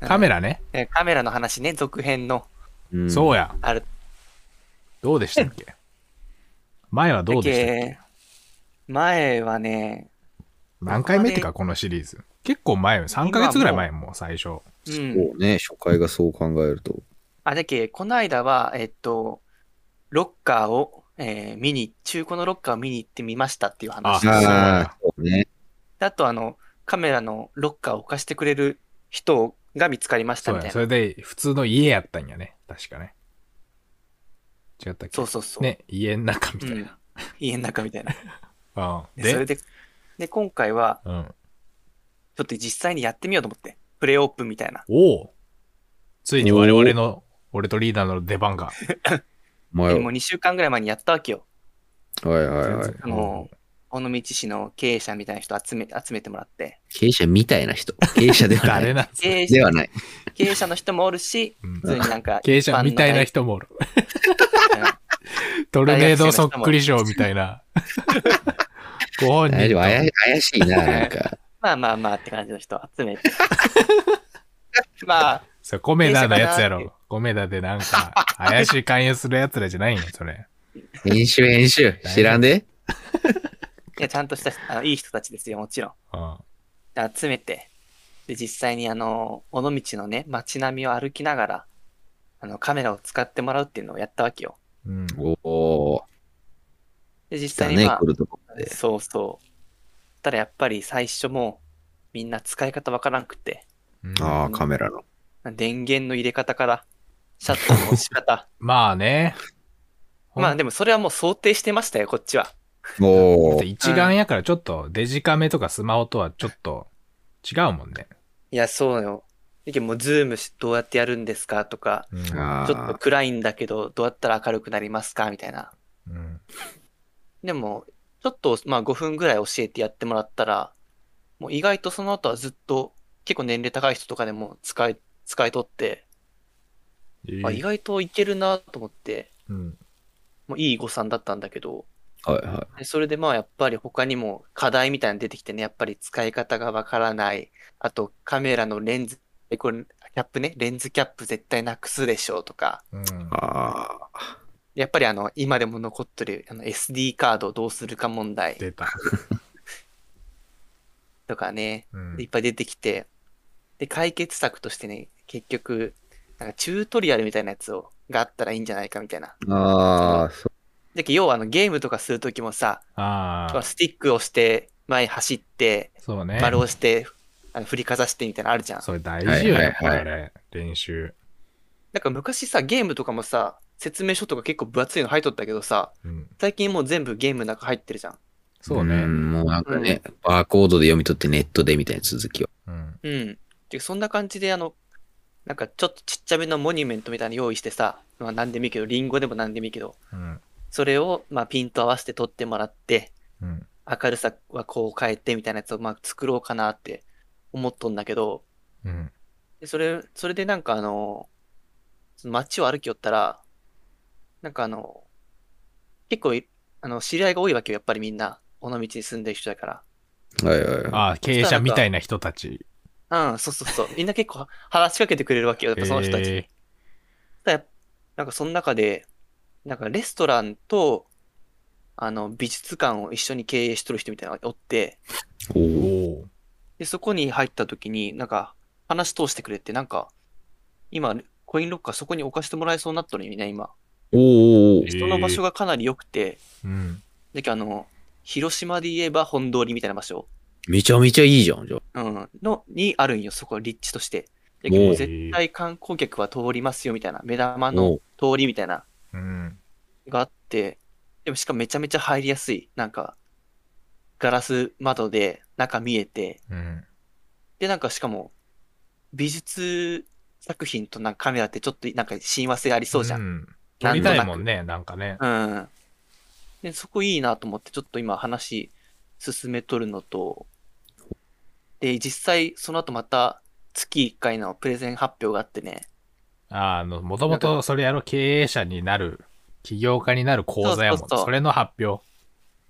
カメラね。えーカメラの話ね、続編の。うんそうや。ある。どうでしたっけ？前はどうでしたっけ？前はね、何回目ってか、このシリーズ。結構前、3ヶ月ぐらい前もう最初。うん。そうね、初回がそう考えると。あ、だけ、この間は、えっと、ロッカーを、えー見に、中古のロッカーを見に行ってみましたっていう話であそうああ、そうね。あと、あの、カメラのロッカーを貸してくれる人が見つかりました。みたいな。それで、普通の家やったんやね。確かね。違ったっけ？そうそうそう。ね、家の中みたいうん。家の中みたいな。な。うん。で、で？それで、で、今回は、うん。ちょっと実際にやってみようと思って。プレイオープンみたいな。おおついに我々の、俺とリーダーの出番が。もう2週間ぐらい前にやったわけよ。はいはいはい。あの、尾道市の経営者みたいな人集め、集めてもらって。経営者みたいな人。経営者ではない。誰なんすか経営者ではない。経営者の人もおるし、うん普通になんか、経営者みたいな人もおる。トルネードそっくり賞みたいな。ご本大丈夫。怪怪しいな、なんか。まあまあまあって感じの人集めて。まあ、それコメダのやつや経営者かなってろ。コメダでなんか、怪しい勧誘するやつらじゃないんや、それ。編集編集。知らんでいや、ちゃんとしたあのいい人たちですよ、もちろん。うん。で集めて、で、実際にあの、尾道のね、街並みを歩きながら、あの、カメラを使ってもらうっていうのをやったわけよ。うん。おおで、ー。実際にまあ来、るとこまで。そうそう。ただやっぱり最初もう、みんな使い方わからんくて、うんああ、カメラの。電源の入れ方から、シャッターの押し方。まあね。まあでもそれはもう想定してましたよ、こっちは。おお。一眼やからちょっとデジカメとかスマホとはちょっと違うもんね。いや、そうよ。だけどもうズームしどうやってやるんですかとか、うんあちょっとあ。暗いんだけど、どうやったら明るくなりますかみたいな。うんでも、ちょっと、まあ5分ぐらい教えてやってもらったら、もう意外とその後はずっと、結構年齢高い人とかでも使い、使い取って、あ意外といけるなと思って、うんもういい誤算だったんだけど、はいはでそれでまあやっぱり他にも課題みたいなの出てきてね、やっぱり使い方がわからない。あとカメラのレンズ、え、これ、キャップね、レンズキャップ絶対なくすでしょうとか、うんい。ああ。やっぱりあの、今でも残ってるあの SD カードをどうするか問題出た。とかね、うんいっぱい出てきて、で、解決策としてね、結局、なんかチュートリアルみたいなやつを、があったらいいんじゃないかみたいな。ああ、そで、要はあのゲームとかするときもさ、ああ、スティックをして、前走って、そうね。丸をして、あの振りかざしてみたいなのあるじゃん。それ大事よはいね、こはいはいれ。練習。なんか昔さ、ゲームとかもさ、説明書とか結構分厚いの入っとったけどさ、うん最近もう全部ゲームの中入ってるじゃん。そうね。んもうなんかね、バーコードで読み取ってネットでみたいな続きを。うん。うん。で、そんな感じで、あの、なんかちょっとちっちゃめのモニュメントみたいなの用意してさ、まあ何でもいいけど、リンゴでも何でもいいけど、うん。それを、まあピント合わせて撮ってもらって、うん。明るさはこう変えてみたいなやつをまあ作ろうかなって思っとんだけど、うん。でそれ、それでなんかあの、街を歩きよったら、なんかあの、結構い、あの、知り合いが多いわけよ、やっぱりみんな。尾道に住んでる人だかはいはいはい。ああ、経営者みたいな人たち。ら。うん、そうそうそう。みんな結構話しかけてくれるわけよ、やっぱその人たちに。えただなんかその中で、なんかレストランと、あの、美術館を一緒に経営しとる人みたいなのがおって、おで、そこに入った時に、なんか、話通してくれて、なんか、今、コインロッカーそこに置かせてもらえそうになったのにみんな今。おおえ。その場所がかなり良くて、うん。だけどあの、広島で言えば本通りみたいな場所、めちゃめちゃいいじゃん、じゃあ。うん、の、にあるんよ、そこ、立地として。だけどおうもう絶対観光客は通りますよ、みたいな。目玉の通りみたいな、うん。があって、でもしかもめちゃめちゃ入りやすい。なんか、ガラス窓で中見えて、うん。で、なんかしかも、美術作品となんかカメラってちょっとなんか親和性ありそうじゃん。ん。撮りたいもんね、なんかね。うん。で、そこいいなと思って、ちょっと今話進めとるのと、で、実際その後また月1回のプレゼン発表があってね、あの、もともとそれやろ、経営者になる、起業家になる講座やもん。そうそうそうそれの発表。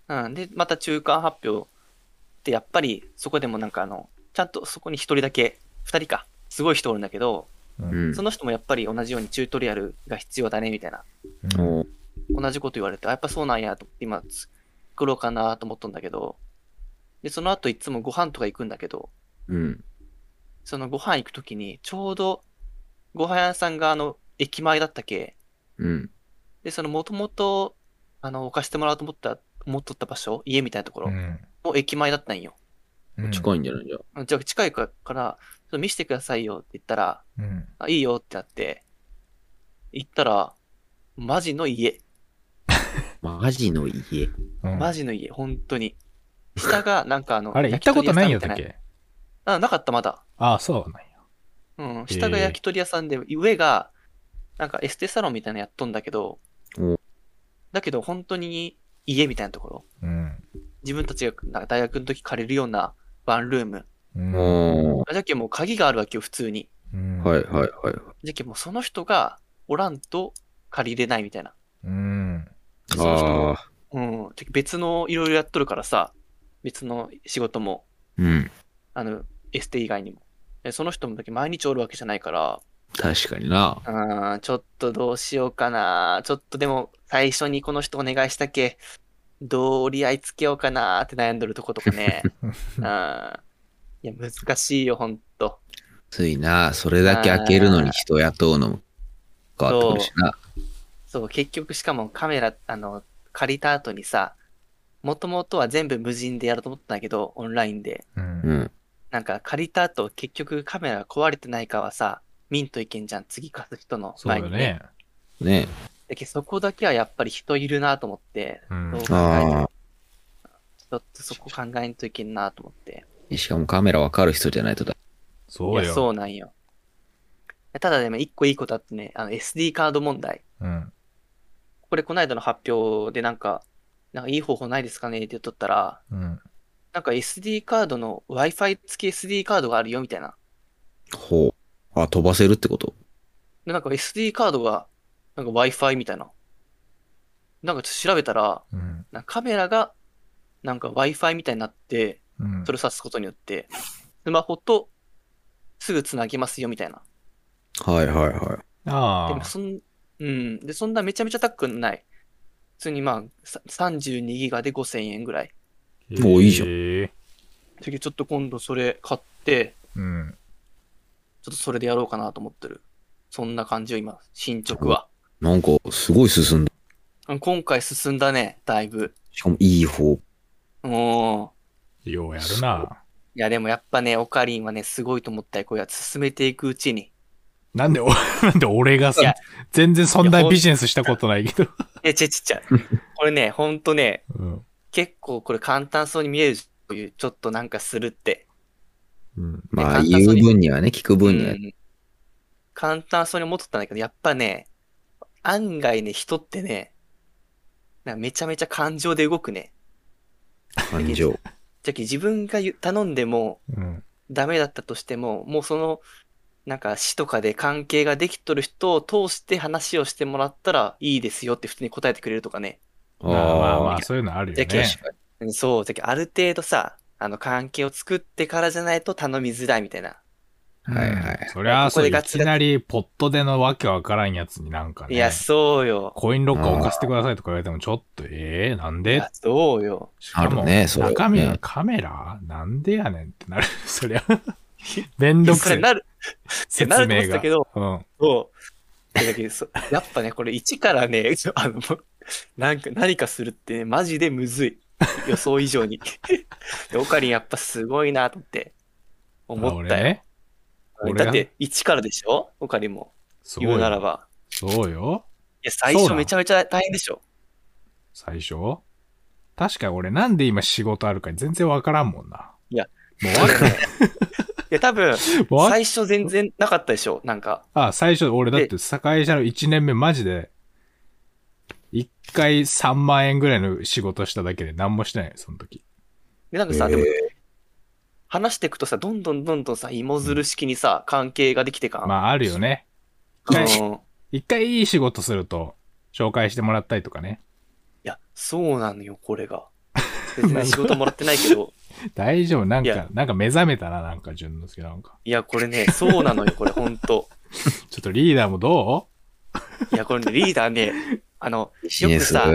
うん。で、また中間発表ってやっぱりそこでもなんかあの、ちゃんとそこに一人だけ、二人か、すごい人おるんだけど、うん。その人もやっぱり同じようにチュートリアルが必要だね、みたいな。うん同じこと言われて、あやっぱそうなんやと思って、今、作ろうかなと思ったんだけど、で、その後いつもご飯とか行くんだけど、うん。そのご飯行くときに、ちょうど、ご飯屋さんがあの、駅前だったけ、うん。で、そのもともと、あの、置かしてもらおうと思った、思っとった場所、家みたいなところ、うんの駅前だったんよ。うん近いんじゃない？じゃあ。じゃあ近いから、ちょっと見せてくださいよって言ったら、うんあ、いいよってなって、行ったら、マジの家。マジの家。うんマジの家、本当に。下が、なんかあの、あれ、行ったことないんやったっ焼き鳥屋けさんみたいなあ、なかった、まだ。ああ、そうなんや。うん。下が焼き鳥屋さんで、上が、なんかエステサロンみたいなのやっとんだけどお、だけど本当に家みたいなところ。うん。自分たちがなんか大学の時借りるようなワンルーム。じゃけもう鍵があるわけよ、普通に。うんはいはいはい。じゃけもうその人がおらんと借りれないみたいな。うん。その人もああ。うん。別のいろいろやっとるからさ、別の仕事も、うん。あの、エステ以外にも。でその人もだけ毎日おるわけじゃないから、確かにな。うん、ちょっとどうしようかな。ちょっとでも、最初にこの人お願いしたけ、どう折り合いつけようかなって悩んどるとことかね。うん。いや、難しいよ、ほんと。ついな。それだけ開けるのに人雇うのも変わってくるしな。そう、結局しかもカメラ、あの、借りた後にさ、もともとは全部無人でやろうと思ったんだけど、オンラインで。うんうん。なんか借りた後、結局カメラが壊れてないかはさ、見んといけんじゃん、次貸す人のそう前にね。よね。ねだけどそこだけはやっぱり人いるなと思って、うんどう考えてあもちょっとそこ考えんといけんなと思って。あ。しかもカメラわかる人じゃないとだ。そうよ。そうなんよ。ただでも一個いいことあってね、あの SD カード問題。うん。これこの間の発表でなんか、なんかいい方法ないですかねって言っとったら、うん。なんか SD カードの Wi-Fi 付き SD カードがあるよみたいな。ほう。あ、飛ばせるってこと？で、なんか SD カードが、なんか Wi-Fi みたいな。なんかちょっと調べたら、うん。なんかカメラが、なんか Wi-Fi みたいになって、うんそれを挿すことによって、スマホとすぐつなげますよみたいな。はいはいはい。ああ。でもそん、うん。で、そんなめちゃめちゃ高くない。普通にまあ、さ32ギガで5000円ぐらい。もういいじゃんへえ次ちょっと今度それ買って、うん。ちょっとそれでやろうかなと思ってる。そんな感じよ、今、進捗は。なんか、すごい進んだ。うん今回進んだね、だいぶ。しかもいい方。もようやるな。う、いやでもやっぱね、オカリンはね、すごいと思ったよ、こうやって進めていくうちに。なんでお、なんで俺がいやさ、全然そんなビジネスしたことないけど。え、ちっちゃい。これね、ほんとね、うん。結構これ簡単そうに見えるという、ちょっとなんかするって。うん。まあ、言う分にはね、聞く分には。うん簡単そうに思っとったんだけど、やっぱね、案外ね、人ってね、なめちゃめちゃ感情で動くね。感情。じゃあ自分が頼んでもうん。ダメだったとしても、もうその、なんか詩とかで関係ができとる人を通して話をしてもらったらいいですよって普通に答えてくれるとかね。まあまあまああ、そういうのあるよじゃあね。うんそう、じゃあある程度さ、あの関係を作ってからじゃないと頼みづらいみたいな。あ。はいはい。うんそりゃあ、そう、いきなりポットでのわけわからんやつになんかね。いや、そうよ。コインロッカー置かせてくださいとか言われても、ちょっと、ええなんで？そうよ。しかも、あるねそれはね中身がカメラ？なんでやねんってなる。そりゃ。めんどくさい。なる、説なると思けど、うん。そう。だけどそやっぱね、これ一からね、あの、なんか、何かするってね、マジでむずい。予想以上に。でオカリンやっぱすごいなと思って、思ったよ。俺？だって、一からでしょ？オカリンも。そう言うならよ。ば。そうよ。いや、最初めちゃめちゃ大変でしょ最初？確かに俺なんで今仕事あるか全然わからんもんな。いや。もうわか いや、多分、最初全然なかったでしょ？なんか。あ、最初俺だって会社の1年目マジで、1回3万円ぐらいの仕事しただけで何もしてないよ、その時。で、なんかさ、でも、話していくとさ、どんどんどんどんさ、芋づる式にさ、関係ができてかん。まああるよね。うん、一回い一回いい仕事すると、紹介してもらったりとかね。や、そうなのよ、これが。別に 仕事もらってないけど、大丈夫なんいやか、なんか目覚めたな、なんか、淳之介なんか。いや、これね、そうなのよ、これ、ほんと。ちょっとリーダーもどいや、これね、リーダーね、あの、よくさ。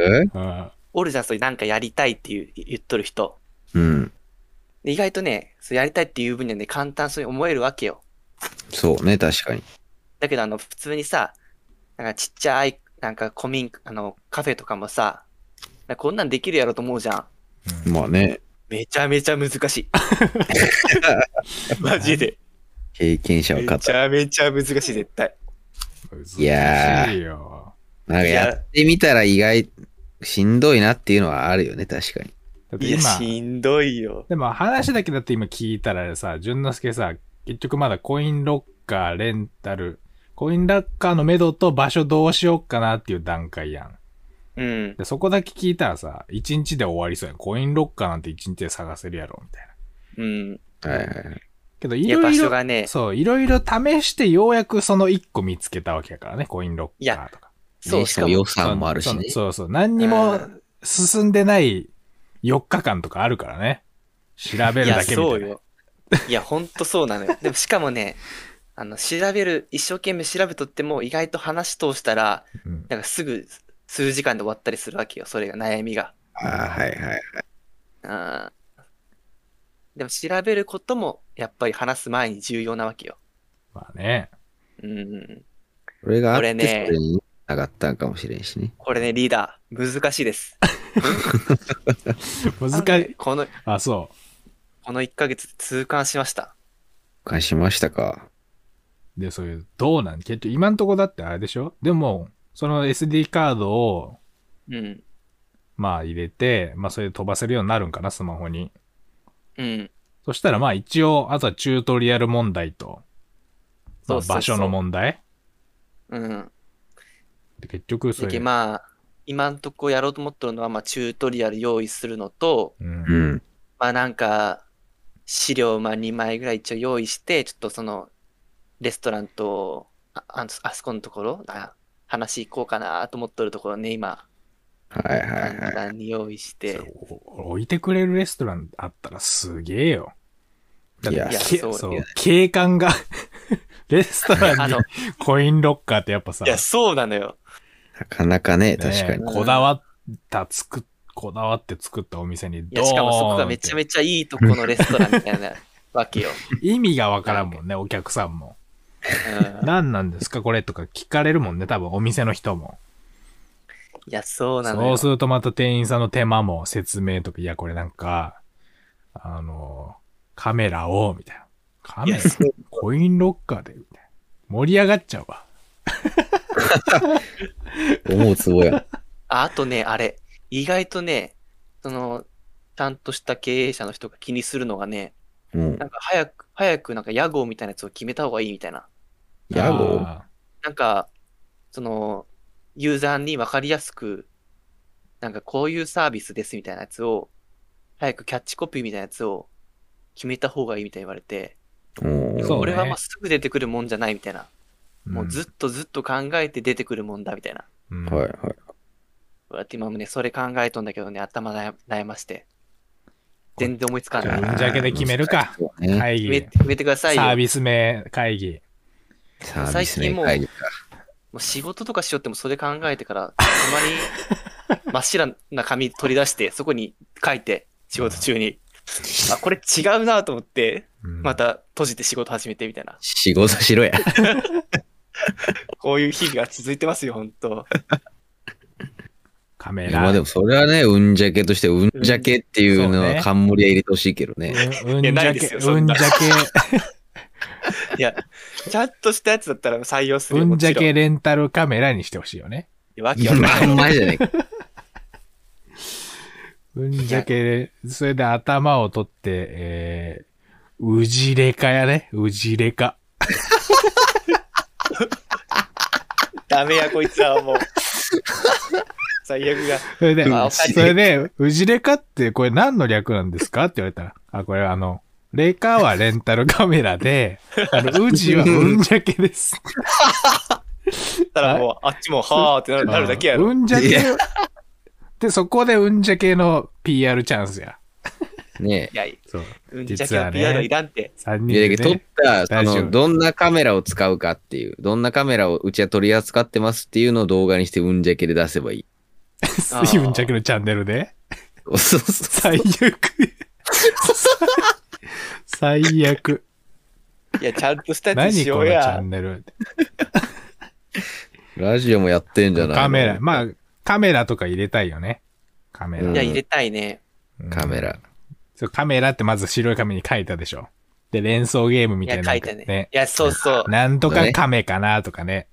おるじゃん、そういうなんかやりたいっていう言っとる人。うん。で意外とね、そうやりたいっていう分にはね、簡単そうに思えるわけよ。そうね、確かに。だけど、あの、普通にさ、なんかちっちゃい、なんか古民、あの、カフェとかもさ、こんなんできるやろと思うじゃん。うんまあね、めちゃめちゃ難しい。マジで。経験者はめ勝った。ちゃめちゃ難しい、絶対。いやー難しいよ。なんかやってみたら意外、しんどいなっていうのはあるよね、確かに。いや、だって今、しんどいよ。でも話だけだって今聞いたらさ、淳之介さ、結局まだコインロッカー、レンタル、コインロッカーの目処と場所どうしよっかなっていう段階やん。うん。でそこだけ聞いたらさ、一日で終わりそうやん。コインロッカーなんて一日で探せるやろ、みたいな。うん。はいはいはい。けど、いろいろ、所がね、そう、いろいろ試してようやくその一個見つけたわけやからね、コインロッカーとか。そう、ねしかも、予算もあるしね。そうそうそう。何にも進んでない4日間とかあるからね。調べるいや、だけみたいな。そうよ。いや、ほんとそうなのよ。でも、しかもね、あの、調べる、一生懸命調べとっても、意外と話通したら、うんなんかすぐ、数時間で終わったりするわけよ。それが悩みが。ああ、はいはいはい。うん。でも、調べることも、やっぱり話す前に重要なわけよ。まあね。うん。これがあって、これねそれに上がったんかもしれんしね。これね、リーダー、難しいです。難しい。この、あ、そこの1ヶ月痛感しました。返しましたか。う。で、そういう、どうなん？結局、今んとこだってあれでしょ？でも、その SD カードを、うん。まあ入れて、まあそれで飛ばせるようになるんかな、スマホに。うん。そしたらまあ一応、あとはチュートリアル問題と、まあそうそうそう場所の問題うん。で結局それ、まあ、今んとこやろうと思ってるのは、まあ、チュートリアル用意するのと、うんう。ん。まあなんか、資料まあ2枚ぐらい一応用意して、ちょっとその、レストランと、ああそこのところ、あ話行こうかなと思ってるところね、今、はいはいはい。簡単に用意して、お置いてくれるレストランあったらすげえよ。だっていやけそうそう、景観が、レストランにあのコインロッカーってやっぱさ、いや、そうなのよ。なかなかね、ね確かに。こだわった、作っ、こだわって作ったお店にいや、しかもそこがめちゃめちゃいいとこのレストランみたいな わけよ。意味がわからんもんね、お客さんも。うん、何なんですかこれとか聞かれるもんね、多分お店の人も。いや、そうなのよそうす。るとまた店員さんの手間も説明とか、いや、これなんか、あの、カメラを、みたいな。カメラ？いやそうコインロッカーで、みたいな。盛り上がっちゃうわ。思うつぼや。ああとね、あれ、意外とね、その、ちゃんとした経営者の人が気にするのがね、うん。なんか早く、早くなんか屋号みたいなやつを決めた方がいいみたいな。屋号？あなんか、その、ユーザーにわかりやすく、なんかこういうサービスですみたいなやつを、早くキャッチコピーみたいなやつを決めた方がいいみたいに言われて、これはまあすぐ出てくるもんじゃないみたいな。ーもうずっとずっと考えて出てくるもんだみたいな。うんはいはい。言われて今もね、それ考えとんだけどね、頭悩悩まして。全然思いつかんじゃあない。うんじゃけで決めるか。会議。決めてくださいよ。サービス名会議。サービスね会議か。もう仕事とかしよってもそれ考えてから、たまに 真っ白な紙取り出して、そこに書いて、仕事中に。あ、これ違うなと思って、うんまた閉じて仕事始めてみたいな。仕事しろや。こういう日々が続いてますよ、本当カメラ。まあでもそれはね、うんじゃけとして、うんじゃけっていうのは冠は入れてほしいけどね。うんうんじゃけ、うんじゃ いや、ちゃんとしたやつだったら採用すけ、るようんじゃけレンタルカメラにしてほしいよね。わけわかんないまんまじゃねえか。うんじゃけ、それで頭を取って、えー、うじれかやね。うじれか。ダメや、こいつはもう。最悪が。それで、あそれで、うじれかってこれ何の略なんですか？って言われたら、あ、これあの、レカはレンタルカメラで、あの、うじはうんじゃけです。たらもう、あっちも、はーってなるなるだけやろ。うんじゃけで、そこでうんじゃけの PR チャンスや。ねいや、そう。うんじゃ実はねけはピアノいらんって。3え。人で、で、撮っね。た、そラジオの、どんなカメラを使うかっていう、どんなカメラをうちは取り扱ってますっていうのを動画にしてうんじゃけで出せばいい。あーユンチャクのチャンネルで？そうそう。最悪。最悪。いや、ちゃんとしたやつ何しようこのチャやン。ネル？ラジオもやってんじゃないの？カメラ。まあ、カメラとか入れたいよね。カメラ。うんいや、入れたいね。うんカメラ。そう、カメラってまず白い紙に書いたでしょ。で、連想ゲームみいや、たいな。書いたね。いや、そうそう。なんとかカメかなとかね。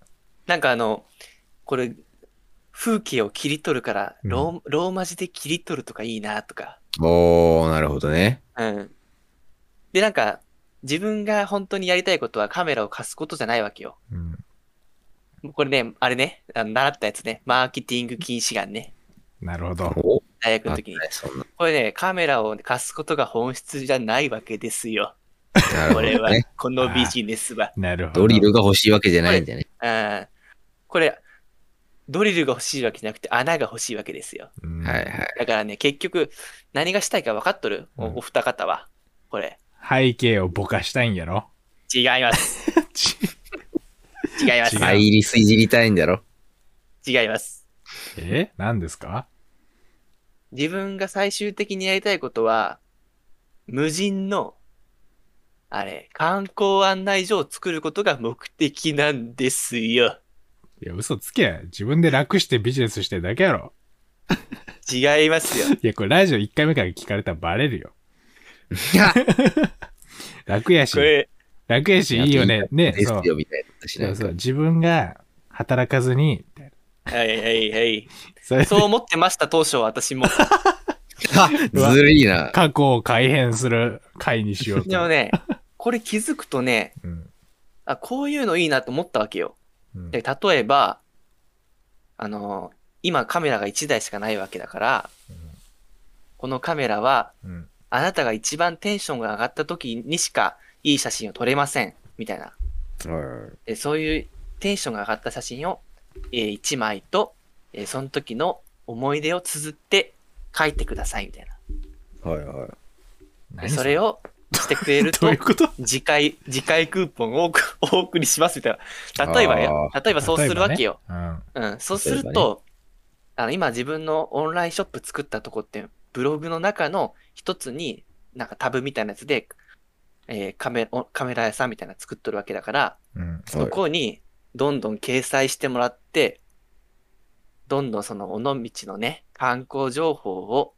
なんかあの、これ、風景を切り取るから、うんローローマ字で切り取るとかいいなとか。おー、なるほどね。うん。で、なんか、自分が本当にやりたいことはカメラを貸すことじゃないわけよ。うん。これね、あれね、あの習ったやつね。マーケティング禁止眼ね。なるほど。大学の時に。これね、カメラを貸すことが本質じゃないわけですよ。なるこれはこのビジネスは。なるほど。ドリルが欲しいわけじゃないんだよね。うん。これ、ドリルが欲しいわけじゃなくて穴が欲しいわけですよ。うんはいはい。だからね、結局、何がしたいか分かっとる、おうんお二方は。これ。背景をぼかしたいんやろ？違います。ち違います。アイリスいじりたいんだろ？違います。え？何ですか？自分が最終的にやりたいことは、無人の、あれ、観光案内所を作ることが目的なんですよ。いや、嘘つけ。自分で楽してビジネスしてるだけやろ。違いますよ。いや、これラジオ1回目から聞かれたらバレるよ。楽やしこ、れ、楽やし、いいよね。ね、ですそう。よ、みたいな。しそうそう。自分が働かずに、みたいなはいはいはい。それでそう思ってました、当初は私も。ずるいな。過去を改変する回にしようと。でもね、これ気づくとね、うん。あ、こういうのいいなと思ったわけよ。うんで、例えば、あの、今カメラが1台しかないわけだから、このカメラは、うん。あなたが一番テンションが上がった時にしかいい写真を撮れません。みたいな。でそういうテンションが上がった写真を、え1枚と、えーその時の思い出を綴って書いてください。みたいな。はいはい。で何それをしてくれる どとういうこと？次回、次回クーポンをお送お送りしますみたいな。例えばよ。例えばそうするわけよ。例えばねうん。そうすると、あの、今自分のオンラインショップ作ったとこって、ブログの中の一つに、なんかタブみたいなやつで、えーカメおカメラ屋さんみたいなの作っとるわけだから、うん。うん。そこにどんどん掲載してもらって、どんどんその尾道のね、観光情報を、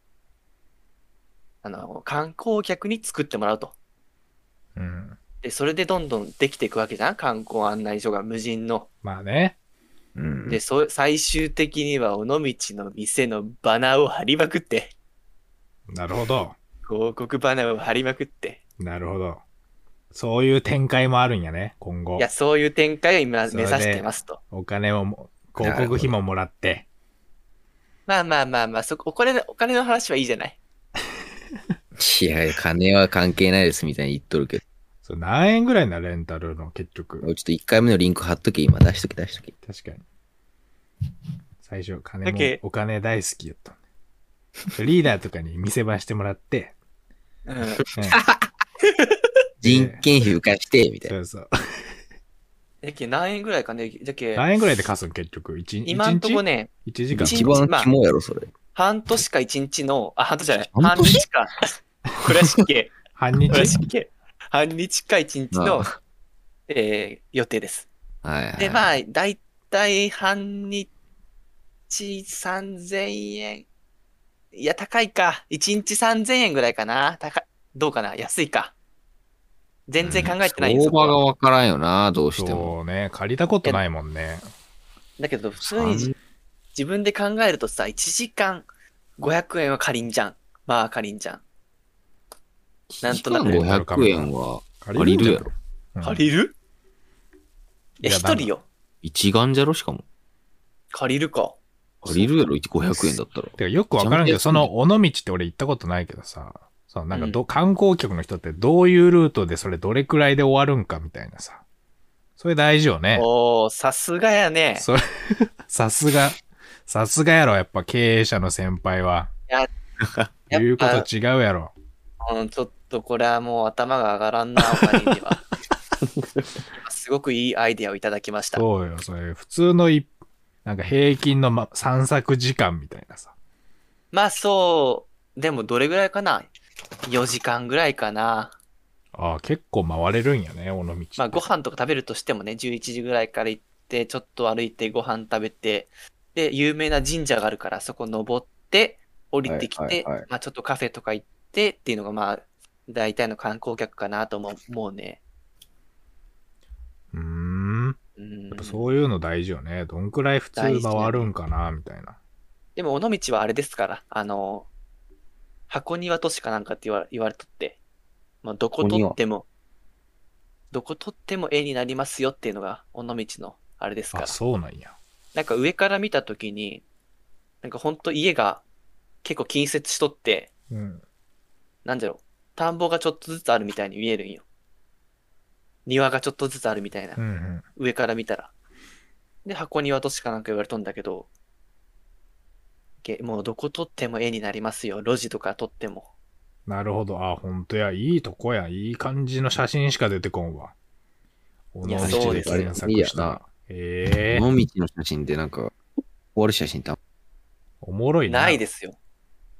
あの、観光客に作ってもらうと。うん。で、それでどんどんできていくわけじゃん？観光案内所が無人の。まあね。うん。で、そう、最終的には尾道の店のバナーを貼りまくって、なるほど。広告バナーを貼りまくって。なるほど。そういう展開もあるんやね、今後い。や、そういう展開を今目指してますと。お金をも、広告費ももらって。まあまあまあまあ、そこ、お金の、お金の話はいいじゃない。いや、金は関係ないですみたいに言っとるけど。そう何円ぐらいなレンタルの結局。ちょっと1回目のリンク貼っとけ、今出しとけ、出しとけ。確かに。最初、金もだけ、お金大好きやった。リーダーとかに店番してもらって、うん。うん 人件費浮かして、みたいな。そうそう。だけ何円ぐらいかね？だけ何円ぐらいで貸すん？結局。一日？今んとこね、1時間？一一番肝やろ、それ。半年か一日の、あ、半年じゃない。半日か。これは失敬。半日。半日か一日のあ、えー予定です。はいはい。で、まあ、だいたい半日3000円。いや、高いか。1日3000円ぐらいかな。高い。どうかな安いか。全然考えてないよ、相そこは場がわからんよな、どうしても。そうね。借りたことないもんね。だけど、普通にじ自分で考えるとさ、1時間500円は借りんじゃん。まあ、借りんじゃん。なんとなく1時間500円は借りるやろ。うん借りる？いや、いや一人よ。一眼じゃろ、しかも。借りるか。借りるやろ、500円だったら。てかよくわからんけど、その尾道って俺行ったことないけどさ、そのなんかど、観光客の人ってどういうルートでそれどれくらいで終わるんかみたいなさ。それ大事よね。おー、さすがやね。それ、さすが、さすがやろ、やっぱ経営者の先輩は。や言うこやっぱと違うやろ。うん、ちょっとこれはもう頭が上がらんな、お金には。すごくいいアイデアをいただきました。そうよ、それ、普通のい、なんか平均の、ま、散策時間みたいなさ。まあそう、でもどれぐらいかな ?4 時間ぐらいかな。ああ、結構回れるんやね、尾道。まあご飯とか食べるとしてもね、11時ぐらいから行って、ちょっと歩いてご飯食べて、で、有名な神社があるから、そこ登って、降りてきて、はいはいはいまあちょっとカフェとか行ってっていうのがまあ、大体の観光客かなとも思うね。うーん。うんやっぱそういうの大事よね。どんくらい普通回るんかな、みたいな。でも、尾道はあれですから、あの、箱庭都市かなんかって言わ言われとって、まあ、どこ取っても、どこ取っても絵になりますよっていうのが、尾道のあれですからあ、。そうなんや。なんか上から見たときに、なんかほんと家が結構近接しとって、うん。なんだろう、田んぼがちょっとずつあるみたいに見えるんよ。庭がちょっとずつあるみたいなう。んうん。上から見たら。で、箱庭都市かなんか言われとんだけど、けもうどこ撮っても絵になりますよ。路地とか撮っても。なるほど。あ、ほんとや。いいとこや。いい感じの写真しか出てこんわ。尾道そうです検索したら。ええ尾道の写真ってなんか、終わる写真ってあんおもろいな。ないですよ。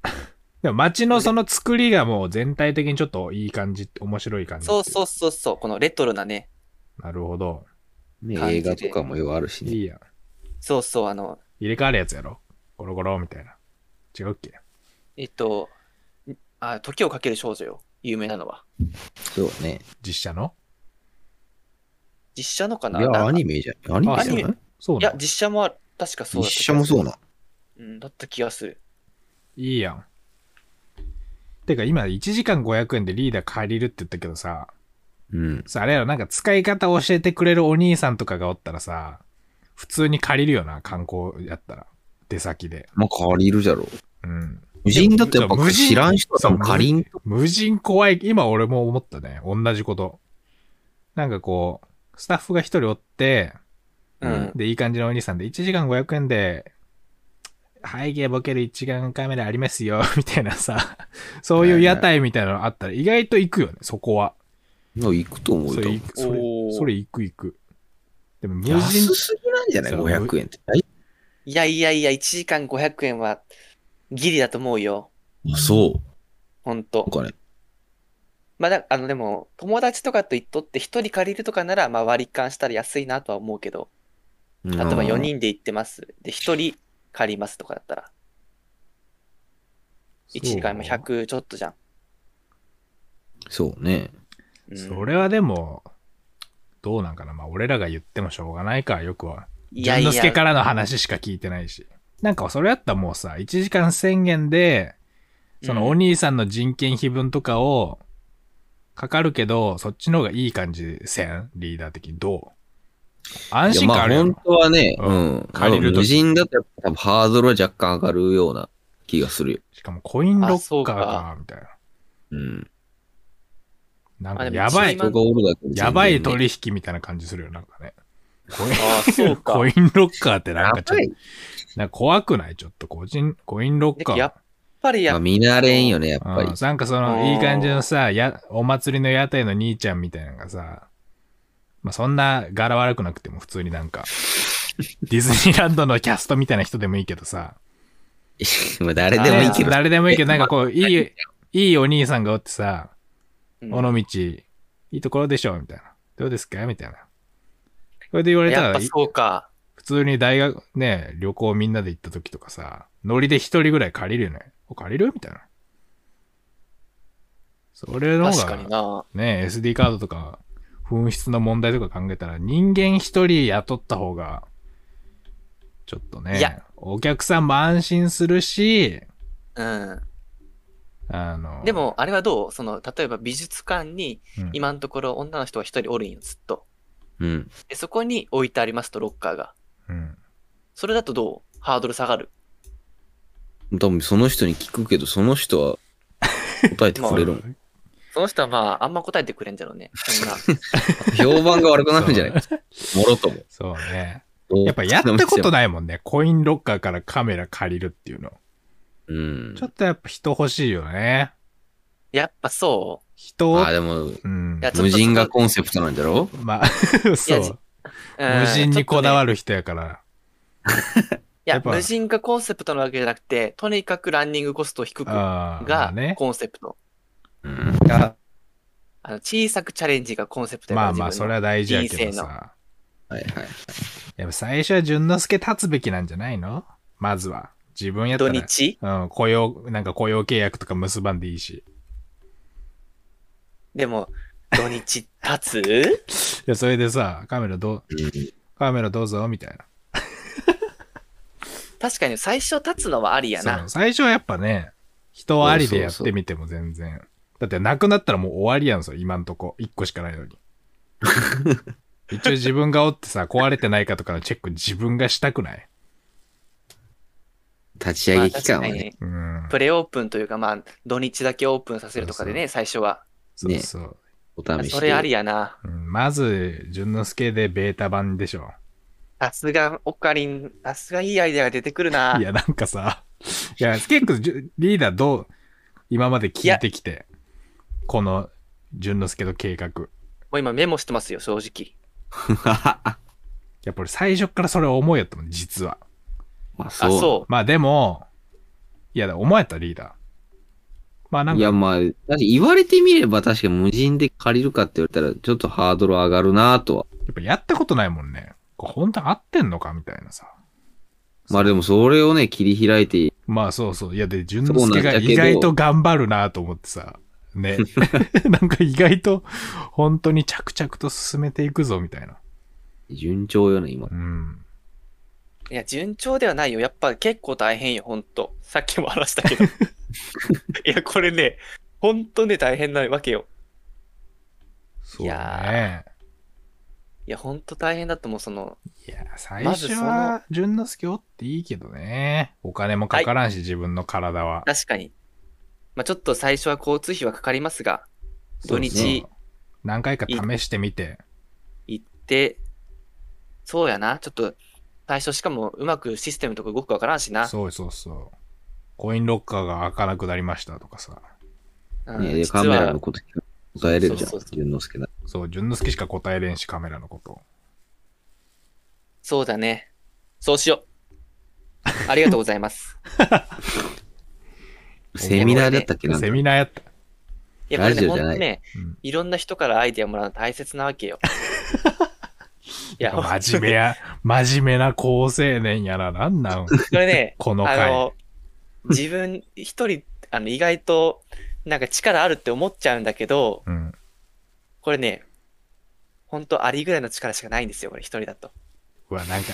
でも街のその作りがもう全体的にちょっといい感じ、面白い感じ。そうそうそうそう。このレトロなね。なるほど。ね、映画とかもようあるしね。いいやん。そうそう、あの、入れ替わるやつやろ？ゴロゴロみたいな。違うっけ？えっと、あ、時をかける少女よ。有名なのは。そうね。実写の？実写のかな？いなんや、かアニメじゃん。アニメじゃない？いやそうな、の？実写もあ確かそうだった実写もそうな。うん、だった気がする。いいやん。てか今1時間500円でリーダー借りるって言ったけどさ、うん。さ、あれやろ、なんか使い方教えてくれるお兄さんとかがおったらさ、普通に借りるよな、観光やったら。出先で。まあ、借りるじゃろ。うん。無人だとやっぱ無人知らん人は借りんと。無人怖い。今俺も思ったね。同じこと。なんかこう、スタッフが一人おって、うん。で、いい感じのお兄さんで、1時間500円で、背景ボケる一眼カメラありますよ、みたいなさ、そういう屋台みたいなのあったら意外と行くよね、そこは。いや行くと思うよ。それ行く、それ行く行く。でも無人、安すぎなんじゃない？そう ?500 円って。大いやいやいや、1時間500円はギリだと思うよ。あ、そう。ほんとなん。かね。まあだ、あの、でも、友達とかと言っとって一人借りるとかなら、まあ割り勘したら安いなとは思うけど、例え例えば4。人で行ってます。で、一人借りますとかだったら、1時間も100ちょっとじゃん。そうね。うんそれはでも、どうなんかな。まあ、俺らが言ってもしょうがないか、よくは。いやい淳之介や、からの話しか聞いてないし。なんか、それやったらもうさ、1時間1000円で、そのうんお兄さんの人件費分とかを、かかるけど、そっちの方がいい感じせん？リーダー的に。どう？安心感あるやろ本当はね、ううんん。借りる時無人だとやっぱ多分ハードルは若干上がるような気がするよ。しかもコインロあッそうかカーか、みたいな。うん。なんかやばいやばい取引みたいな感じするよ、なんかね。コインああ、そうか コ。インロッカーってなんかちょっと、なんか怖くない？ちょっと個人、コインロッカー。やっぱりやまあ、見慣れんよね、やっぱりうん。なんかその、うんいい感じのさ、や、お祭りの屋台の兄ちゃんみたいなのがさ、まあそんな柄悪くなくても普通になんか、ディズニーランドのキャストみたいな人でもいいけどさ、まあ誰でもいいけど。誰でもいいけど、なんかこう、いい、いいお兄さんがおってさ、うん尾道、いいところでしょみたいな。どうですか？みたいな。それで言われたらやっぱ、そうか。普通に大学、ね、旅行みんなで行った時とかさ、ノリで一人ぐらい借りるよね。お借りる？みたいな。それの方が、な。ね、SD カードとか、紛失の問題とか考えたら、人間一人雇った方が、ちょっとね、お客さんも安心するし、うん。あの、でも、あれはどう？その、例えば美術館に、うん、今のところ女の人が一人おるんよ、ずっと。うん。で、そこに置いてありますと、ロッカーが。うん。それだとどう？ハードル下がる？多分その人に聞くけど、その人は答えてくれるもん。その人はまあ、あんま答えてくれんじゃろうね。そんな。評判が悪くなるんじゃない？もろとも。そうね。やっぱやったことないもんね。コインロッカーからカメラ借りるっていうの。うん。ちょっとやっぱ人欲しいよね。やっぱそ人？をあ、、でも、うん無人がコンセプトなんだろ？まあ、そう。う、うん無人にこだわる。る人やから。いや、無人がコンセプトなわけじゃなくて、とにかくランニングコストを低くがあね。コンセプト。うん。が、あの、小さくチャレンジがコンセプトやからまあまあ、それは大事やけどさ。はいはい。やっぱ最初は淳之介立つべきなんじゃないの？まずは。自分やった土ら。日？うん、雇用、なんか雇用契約とか結ばんでいいし。でも、土日立つ？いや、それでさ、カメラどう、カメラどうぞ、みたいな。確かに最初立つのはありやなそう。最初はやっぱね、人ありでやってみても全然。だってなくなったらもう終わりやんすよ、今んとこ。一個しかないのに。一応自分がおってさ、壊れてないかとかのチェック自分がしたくない立ち上げ期間はね。プレオープンというか、まあ、土日だけオープンさせるとかでね、最初は。そうそう。お試しで。それありやな。うんまず、淳之介でベータ版でしょ。さすが、オカリン、さすがいいアイデアが出てくるな。いや、なんかさ、いや、結構じゅ、リーダーどう、今まで聞いてきて、この、淳之介の計画。もう今メモしてますよ、正直。やっぱり最初からそれ思いやったもん、実は。まあ、あ、そう。そまあでも、いや、思えたリーダー。まあなんか、いや、まあ、言われてみれば確かに無人で借りるかって言われたら、ちょっとハードル上がるなとは。やっぱやったことないもんね。これ本当に合ってんのか？みたいなさ。まあでもそれをね、切り開いて、まあそうそう。いや、で、淳之介がなんだけど意外と頑張るなと思ってさ。ね。なんか意外と、本当に着々と進めていくぞ、みたいな。順調よね、今う。ん。う。いや、順調ではないよ。やっぱ結構大変よ、ほんと。さっきも話したけど。いや、これね、ほんとね、大変なわけよ。そういやね。いや、ほんと大変だと思う、その、いや、最初は、淳之介おっていいけどね。お金もかからんし、自分の体は。確かに。まあちょっと最初は交通費はかかりますが、土日何回か試してみて。行って、そうやな、ちょっと、最初しかもうまくシステムとか動くかわからんしな。そうそうそう。コインロッカーが開かなくなりましたとかさ。うんねで、実はカメラのこと答えれるじゃんそうそう、そう淳之介だ。そう、淳之介しか答えれんし、カメラのこと。そうだね。そうしよう。ありがとうございます。セミナーだったっけなセミナーやった。いや、これね、ラジオじゃないほんとね、うんいろんな人からアイデアもらうの大切なわけよ。いや、真面目や、真面目な高青年やな。なんなん？これね、この回。あの、自分一人、あの、意外と、なんか力あるって思っちゃうんだけど、うん。これね、ほんとありぐらいの力しかないんですよ、これ一人だと。うわ、なんか、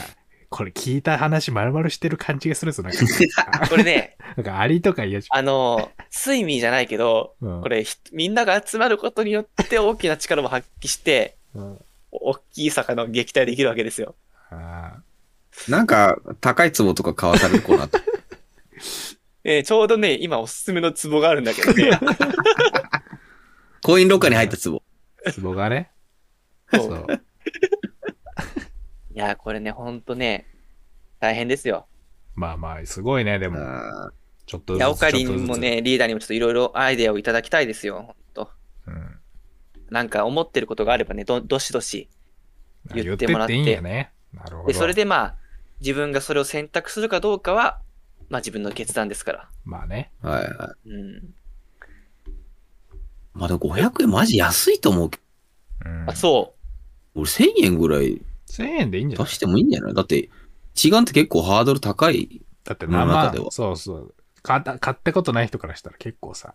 これ聞いた話丸々してる感じがするぞ。なんか、これね、なんかアリとか嫌じあの、睡眠じゃないけど。うんこれひみんなが集まることによって大きな力を発揮して、うんお大きい魚を撃退できるわけですよ。あなんか、高い壺とか買わされる子なと。えーちょうどね、今おすすめのツボがあるんだけどね。コインロッカーに入った壺。ーツボがね。そそうう。いやー、これね、ほんとね、大変ですよ。まあまあ、すごいね、でも、あちょっとずつ。いや、オカリンも。ね、リーダーにもちょっといろいろアイデアをいただきたいですよ。なんか思ってることがあればね、ど、どしどし。言ってもらって言っていいんやね。なるほど。で、それでまあ、自分がそれを選択するかどうかは、まあ自分の決断ですから。まあね。ーはいはい。うん。まあでも500円マジ安いと思うけうん。あ、そど。俺1000円ぐらい1000円でいいんじゃない？出してもいいんじゃない？だって、一眼って結構ハードル高い。だって世の生中ではそうそう。買った買ったことない人からしたら結構さ、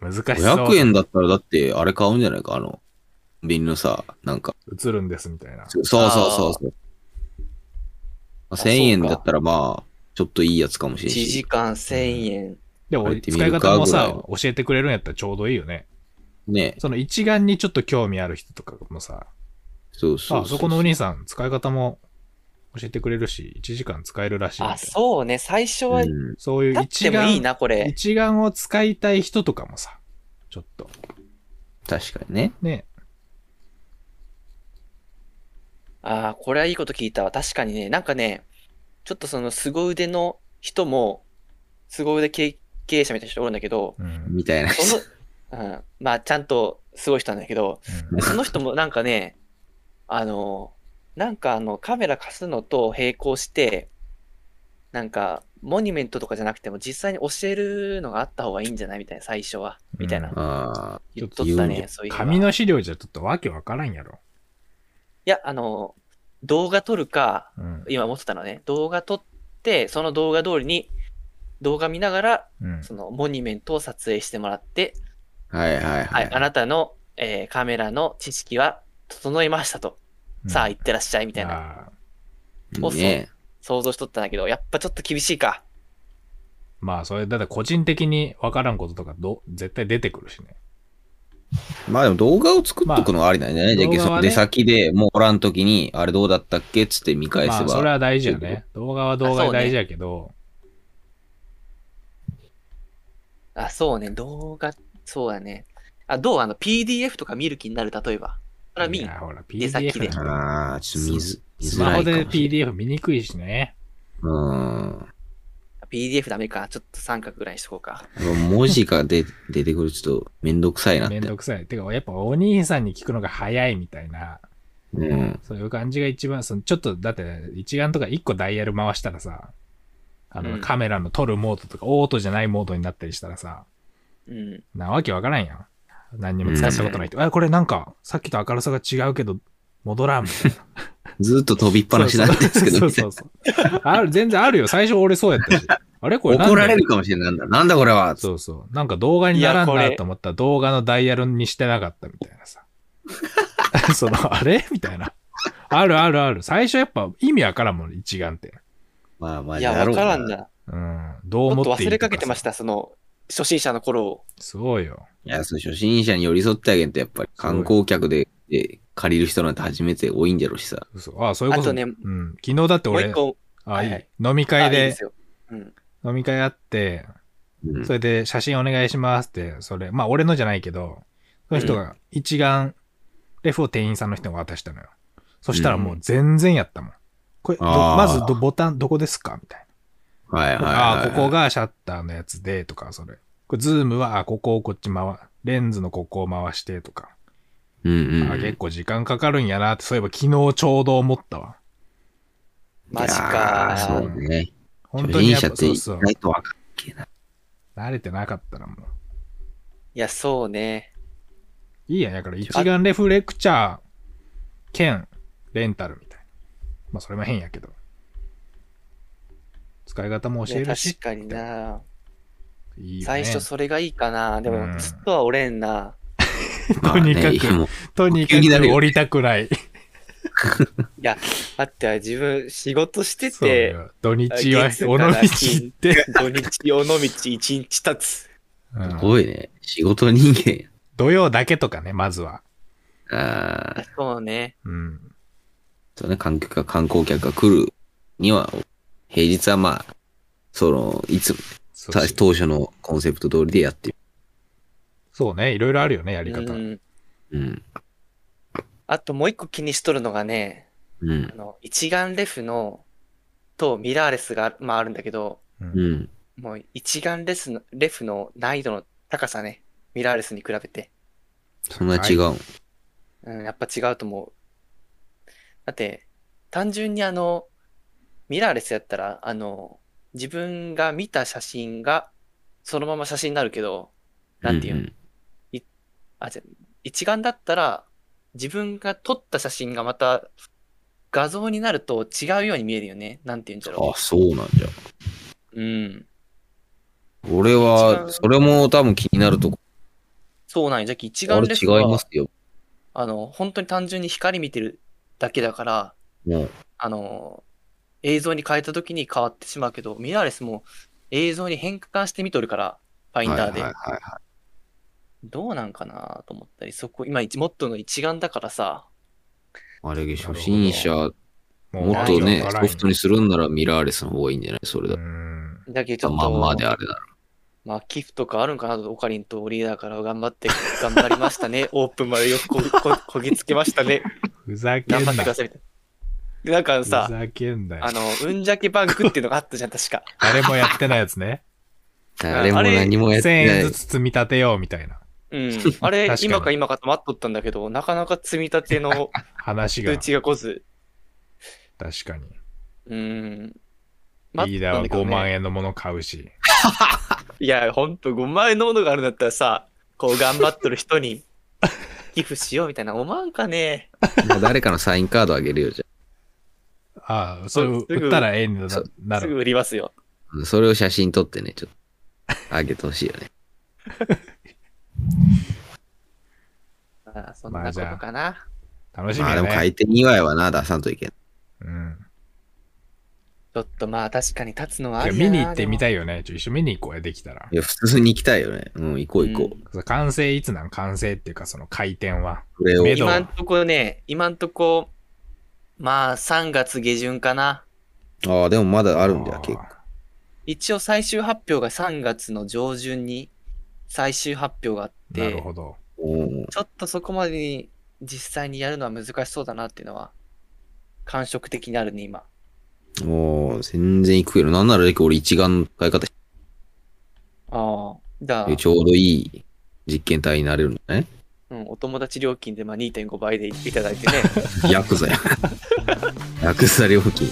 難しそう。500円だったらだって、あれ買うんじゃないか？あの、瓶のさ、なんか。映るんですみたいな。そうそうそうそう。まあ、1000円そうかだったらまあ、ちょっといいやつかもしう。1れんし。時間1000円。でも、使い方もさ教えてくれるんやったらちょうどいいよね。ねその一眼にちょっと興味ある人とかもさ、そうそうあ、そこのお兄さん使い方も教えてくれるし、1時間使えるらしいあ、な。そうね。最初は、そういうっ一眼、いいな、これ。一眼を使いたい人とかもさ、ちょっと、確かにね。ね。ああ、これはいいこと聞いたわ。確かにね、なんかね、ちょっとその凄腕の人も、凄腕経経営者みたいな人おるんだけど、うん。みたいな。その、うん。まあ、ちゃんとすごい人なんだけど、うんその人もなんかね、あの、なんかあの、カメラ貸すのと並行して、なんか、モニュメントとかじゃなくても実際に教えるのがあった方がいいんじゃない？みたいな、最初は。みたいな。うんああ。言っとったね、そういう紙の資料じゃちょっとわけわからんやろ。いや、あの、動画撮るか、うん。今思ってたのはね、動画撮って、その動画通りに、動画見ながら、うん。そのモニュメントを撮影してもらって、はいはいは、はいい。あなたの、えーカメラの知識は整いましたと。さあ、い行ってらっしゃい、みたいな、そうね想像しとったんだけど、やっぱちょっと厳しいか。まあ、それ、だって個人的にわからんこととかど、絶対出てくるしね。まあでも動画を作っとくのはありなんじゃない、まあね出先でもうおらんときに、あれどうだったっけ？っつって見返せば。まあ、それは大事やね。動画は動画で大事やけど、あ、そうね、動画、そうだね。あ、どう？あの、PDF とか見る気になる、例えば。それは見ん。ほら、出先 PDF でなああ、ちょっと見ず見スづらいかマホでもしれない。PDF 見にくいしね。うん。PDF ダメか。ちょっと三角ぐらいにしとこうか。文字が出出てくるちょっとめんどくさいなって。めんどくさい。てか、やっぱお兄さんに聞くのが早いみたいな、うん。そういう感じが一番、そのちょっと、だって、一眼とか一個ダイヤル回したらさ、あの、うんカメラの撮るモードとか、オートじゃないモードになったりしたらさ、うん。なわけわからんやん。何にも使ったことない人。あ、これなんか、さっきと明るさが違うけど、戻らんみたいな。ずっと飛びっぱなしなんですけど、そうそうそうそう。ある、全然あるよ。最初俺そうやったし。あれ？これ怒られるかもしれない。なんだなんだこれは。そうそう。なんか動画にならんなと思ったら動画のダイヤルにしてなかったみたいなさ。その、あれ？みたいな。あるあるある。最初やっぱ意味わからんもん、一眼って。まあまあ、いや、わからん。な。うん。どう思っていい忘れかけてました、その、初心者の頃を。そうよ。いや、そう、初心者に寄り添ってあげんと、やっぱり観光客でで借りる人なんて初めて多いんじゃろうしさ。そうあ、そういうこと。あとねうん。昨日だって俺、もう一個、あ、はいはい飲みあ会でいいですよ。うん。飲み会あって、うんそれで写真お願いしますって、それ、まあ俺のじゃないけど、その人が一眼レフを店員さんの人に渡したのよ。そしたらもう全然やったもん。これ、まずどボタンどこですか？みたいな。はいはいはい。ああ、ここ。がシャッターのやつで、とか、それ。これズームは、あ、ここをこっち回、レンズのここを回して、とか。うんうん。あ結構時間かかるんやなって、そういえば昨日ちょうど思ったわ。マジか。そうね。初本当にやっぱそうそう。外とわかんけな。慣れてなかったらもう。いや、そうね。いいやん、だから一眼レフレクチャー兼レンタルみたいな。まあそれも変やけど。使い方も教えねるし。確かにな。いいよね最初それがいいかな。でうんも、ずっとは折れんな。とにかくとにか急になるよく降りたくない。いや、待って、自分仕事してそうて、よ土日は月から尾道行って。土日尾道一日経つ。うんすごいね。仕事人間土曜だけとかね、まずは。や。ああ、そうね。うん。そうね、観客が観光客が来るには、平日はまあ、その、いつも、そう最当初のコンセプト通りでやってる。そうね、いろいろあるよね、やり方。うん。うん。あともう一個気にしとるのがね、うんあ。の、一眼レフの、とミラーレスが、まああるんだけど、うんうん。もう一眼レスの、レフの難易度の高さね。ミラーレスに比べて。そんな違うん。うん、やっぱ違うと思う。だって、単純にあの、ミラーレスやったら、あの、自分が見た写真が、そのまま写真になるけど、なんていうの、んあ、じゃ一眼だったら、自分が撮った写真がまた、画像になると違うように見えるよね。なんていうんじゃろあ、そうなんじゃ。う。うん。俺違は、うそれも多分気になるとこ。そうなんよ。じゃあ一あれ違い眼レフはますよ。あの、本当に単純に光見てるだけだから、もう。あの、映像に変えた時に変わってしまうけど、ミラーレスも映像に変換して見とるから、ファインダーで。はいはいはいはどうなんかなと思ったり、そこ、今、一モットーの一眼だからさ、い。あれ、初心者、ももっとね、ソフトにするんならミラーレスの方がいいんじゃない？それだう。ん。だけどちょっと、まんまであれなら。まあ、寄付とかあるんかなと、オカリンとリーダーから頑張って、頑張りましたね。オープンまでよくこここぎつけましたね。ふざけんな。頑張ってくださいみたいな。なんかふさ、ざけんなよあ。の、うんじゃけバンクっていうのがあったじゃん、確か。誰もやってないやつね。誰も何もやっ1000てない円ず。つ積み立てようみたいな。うん。あれ確か、に今か今かと待っとったんだけど、なかなか積み立ての話が通。知が来ず。確かに。うん。リーダーは5万円。円のもの買うし。いや、ほんと5万円のものがあるんだったらさ、こう頑張っとる人に寄付しようみたいな思わんかね。まあ誰かのサインカードあげるよ、じゃああ、それすぐ売ったらええんだそうなる。すぐ売りますよ。あ。それを写真撮ってね、ちょっと、あげてほしいよね。ああそんなことかな。楽しみまあでやね。も開店祝いはな、出さんといけん。うん。ちょっとまあ確かに立つのはいあやりやな見に行ってみたい。いよね。ちょ一緒見に行こうや、できたらい。や、普通に行きたいよね。うん、行こう行こう。完成いつなん完成っていうか、その開店は。これを。今んとこね、今んとこ、まあ3月下旬かな。ああ、でもまだあるんだよ、結構。一応最終発表が3月の上旬に最終発表があっなるて、ほど。ちょっとそこまでに実際にやるのは難しそうだなっていうのは、感触的にあるね、今。おー全然行くけど、なんなら俺一眼の使い方しああ。だてちょうどいい実験体になれるんだね。うん、お友達料金でま2.5倍でいただいてね。ヤクザや。ヤクザ料金。